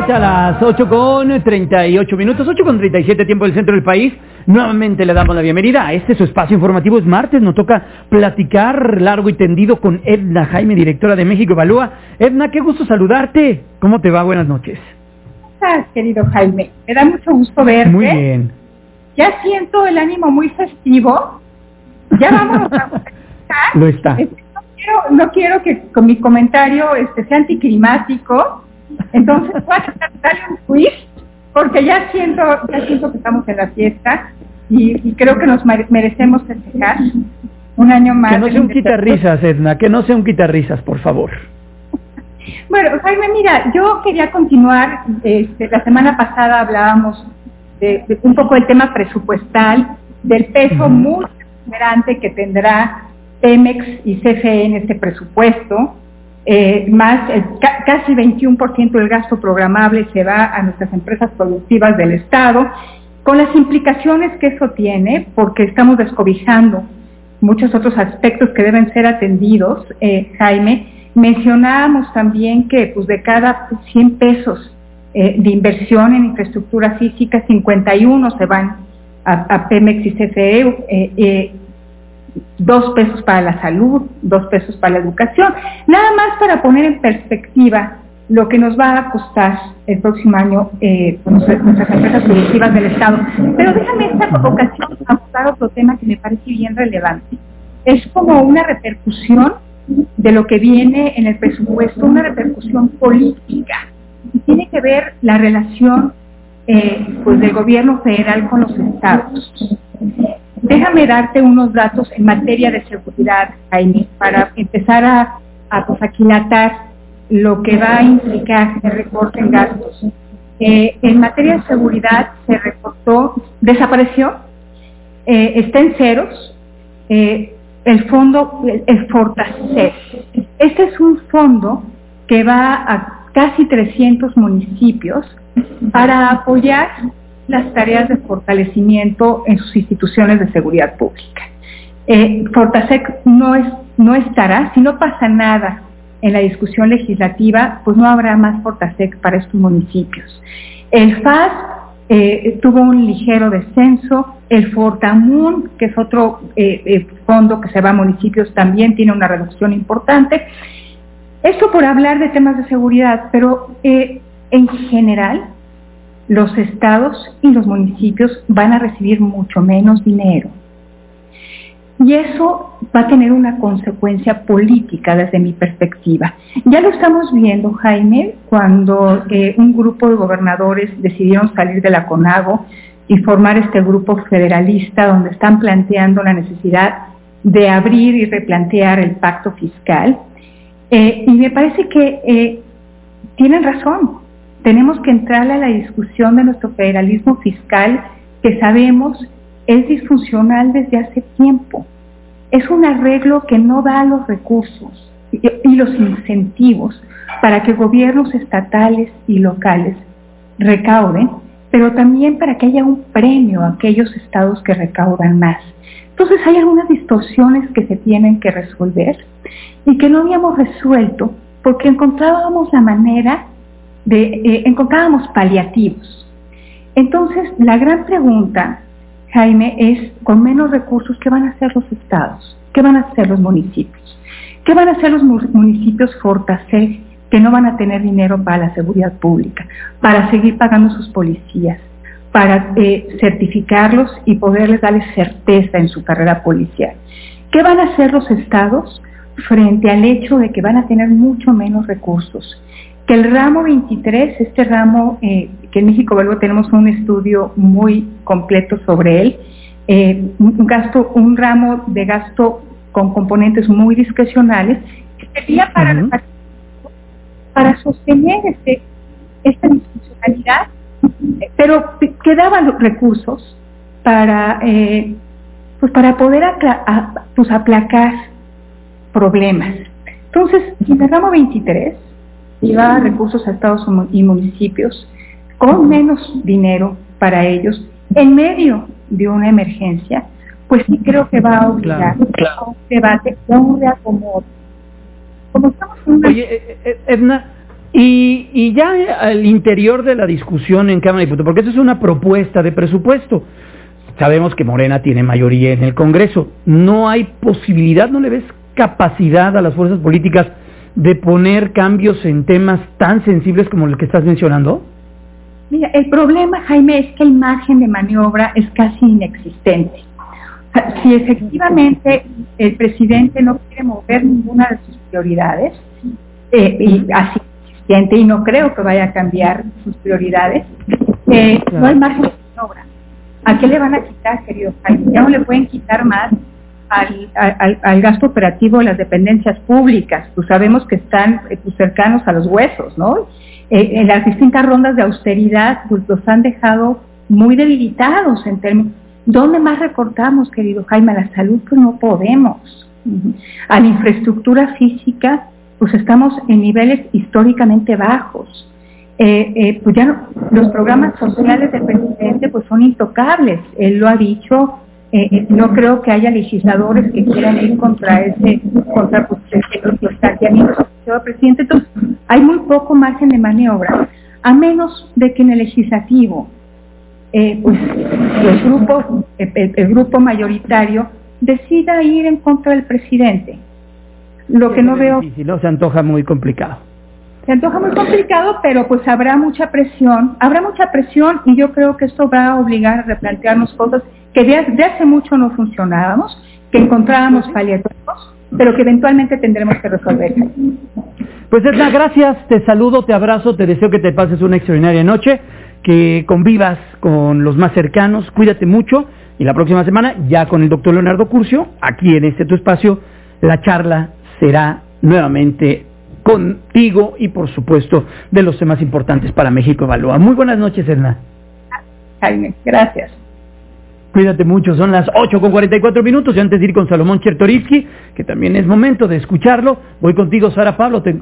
vuelta a las 8 con 38 minutos, 8 con 37 tiempo del centro del país. Nuevamente le damos la bienvenida a este su espacio informativo. Es martes, nos toca platicar largo y tendido con Edna Jaime, directora de México Evalúa. Edna, qué gusto saludarte. ¿Cómo te va? Buenas noches. ¿Cómo estás, querido Jaime? Me da mucho gusto verte. Muy bien. Ya siento el ánimo muy festivo. Ya vamos a Lo está. Este, no, quiero, no quiero que con mi comentario este, sea anticlimático. Entonces, voy a darle un twist porque ya siento, ya siento que estamos en la fiesta y, y creo que nos merecemos festejar un año más. Que no sea un quitarrisas, Edna, que no sea un quitarrisas, por favor. Bueno, Jaime, mira, yo quería continuar, este, la semana pasada hablábamos de, de, un poco del tema presupuestal, del peso muy grande que tendrá Pemex y CFE en este presupuesto, eh, más eh, ca casi 21% del gasto programable se va a nuestras empresas productivas del Estado, con las implicaciones que eso tiene, porque estamos descobijando muchos otros aspectos que deben ser atendidos, eh, Jaime. Mencionábamos también que pues, de cada 100 pesos eh, de inversión en infraestructura física, 51 se van a, a Pemex y CFE, dos pesos para la salud, dos pesos para la educación, nada más para poner en perspectiva lo que nos va a costar el próximo año eh, nuestras, empresas productivas del Estado. Pero déjame esta ocasión abordar otro tema que me parece bien relevante. Es como una repercusión de lo que viene en el presupuesto, una repercusión política. Y tiene que ver la relación eh, pues del gobierno federal con los estados. Déjame darte unos datos en materia de seguridad, Jaime, para empezar a, a pues, aquilatar lo que va a implicar el recorte en gastos. Eh, en materia de seguridad se recortó, desapareció, eh, está en ceros, eh, el fondo, el, el Fortasec. Este es un fondo que va a casi 300 municipios para apoyar las tareas de fortalecimiento en sus instituciones de seguridad pública. Eh, Fortasec no, es, no estará, si no pasa nada en la discusión legislativa, pues no habrá más Fortasec para estos municipios. El FAS eh, tuvo un ligero descenso, el Fortamun, que es otro eh, fondo que se va a municipios, también tiene una reducción importante. Esto por hablar de temas de seguridad, pero en general los estados y los municipios van a recibir mucho menos dinero. Y eso va a tener una consecuencia política desde mi perspectiva. Ya lo estamos viendo, Jaime, cuando eh, un grupo de gobernadores decidieron salir de la CONAGO y formar este grupo federalista donde están planteando la necesidad de abrir y replantear el pacto fiscal. Eh, y me parece que eh, tienen razón. Tenemos que entrar a la discusión de nuestro federalismo fiscal que sabemos es disfuncional desde hace tiempo. Es un arreglo que no da los recursos y, los incentivos para que gobiernos estatales y locales recauden, pero también para que haya un premio a aquellos estados que recaudan más. Entonces hay algunas distorsiones que se tienen que resolver y que no habíamos resuelto porque encontrábamos la manera eh, encontrábamos paliativos. Entonces, la gran pregunta, Jaime, es con menos recursos, ¿qué van a hacer los estados? ¿Qué van a hacer los municipios? ¿Qué van a hacer los municipios Fortaseg que no van a tener dinero para la seguridad pública, para seguir pagando sus policías, para eh, certificarlos y poderles darles certeza en su carrera policial? ¿Qué van a hacer los estados frente al hecho de que van a tener mucho menos recursos? Que el ramo 23, este ramo eh, que en México luego tenemos un estudio muy completo sobre él, eh, un gasto, un ramo de gasto con componentes muy discrecionales, que sería para, uh -huh. para sostener este, esta discrecionalidad, pero que daban los recursos para, eh, pues para poder pues aplacar problemas. Entonces, en el ramo 23, lleva recursos a estados y municipios con menos dinero para ellos en medio de una emergencia, pues sí creo que va a obligar claro, claro. a un debate, a un reacomodo. Como estamos en una... Oye, Edna, Y, y ya al interior de la discusión en Cámara de Diputados, porque eso es una propuesta de presupuesto, sabemos que Morena tiene mayoría en el Congreso, no hay posibilidad, no le ves capacidad a las fuerzas políticas de poner cambios en temas tan sensibles como el que estás mencionando? Mira, el problema, Jaime, es que el margen de maniobra es casi inexistente. Si efectivamente el presidente no quiere mover ninguna de sus prioridades, eh, y así existente, y no creo que vaya a cambiar sus prioridades, eh, no hay margen de maniobra. ¿A qué le van a quitar, querido Jaime? Ya no le pueden quitar más al, gasto operativo de las dependencias públicas, pues sabemos que están eh, pues, cercanos a los huesos, ¿no? Eh, en las distintas rondas de austeridad, pues los han dejado muy debilitados en términos. ¿Dónde más recortamos, querido Jaime? A la salud, pues no podemos. A la infraestructura física, pues estamos en niveles históricamente bajos. Eh, pues ya los programas sociales del presidente pues son intocables. Él lo ha dicho, eh, eh, no creo que haya legisladores que quieran ir contra ese, contra pues, los planteamientos del presidente. Entonces, hay muy poco margen de maniobra, a menos de que en el legislativo, eh, pues, el grupo, el, grupo mayoritario decida ir en contra del presidente. Lo que no veo. Difícil, ¿no? Se antoja muy complicado. Se antoja muy complicado, pero pues habrá mucha presión, habrá mucha presión y yo creo que esto va a obligar a replantearnos cosas que de, hace mucho no funcionábamos, que encontrábamos paliativos, pero que eventualmente tendremos que resolver. Pues Edna, gracias, te saludo, te abrazo, te deseo que te pases una extraordinaria noche, que convivas con los más cercanos, cuídate mucho y la próxima semana ya con el doctor Leonardo Curcio, aquí en este tu espacio, la charla será nuevamente contigo y por supuesto de los temas importantes para México Evalúa. Muy buenas noches, Edna. Jaime, gracias. Cuídate mucho, son las 8 con 44 minutos y antes de ir con Salomón Chertorivsky, que también es momento de escucharlo, voy contigo, Sara Pablo. Te,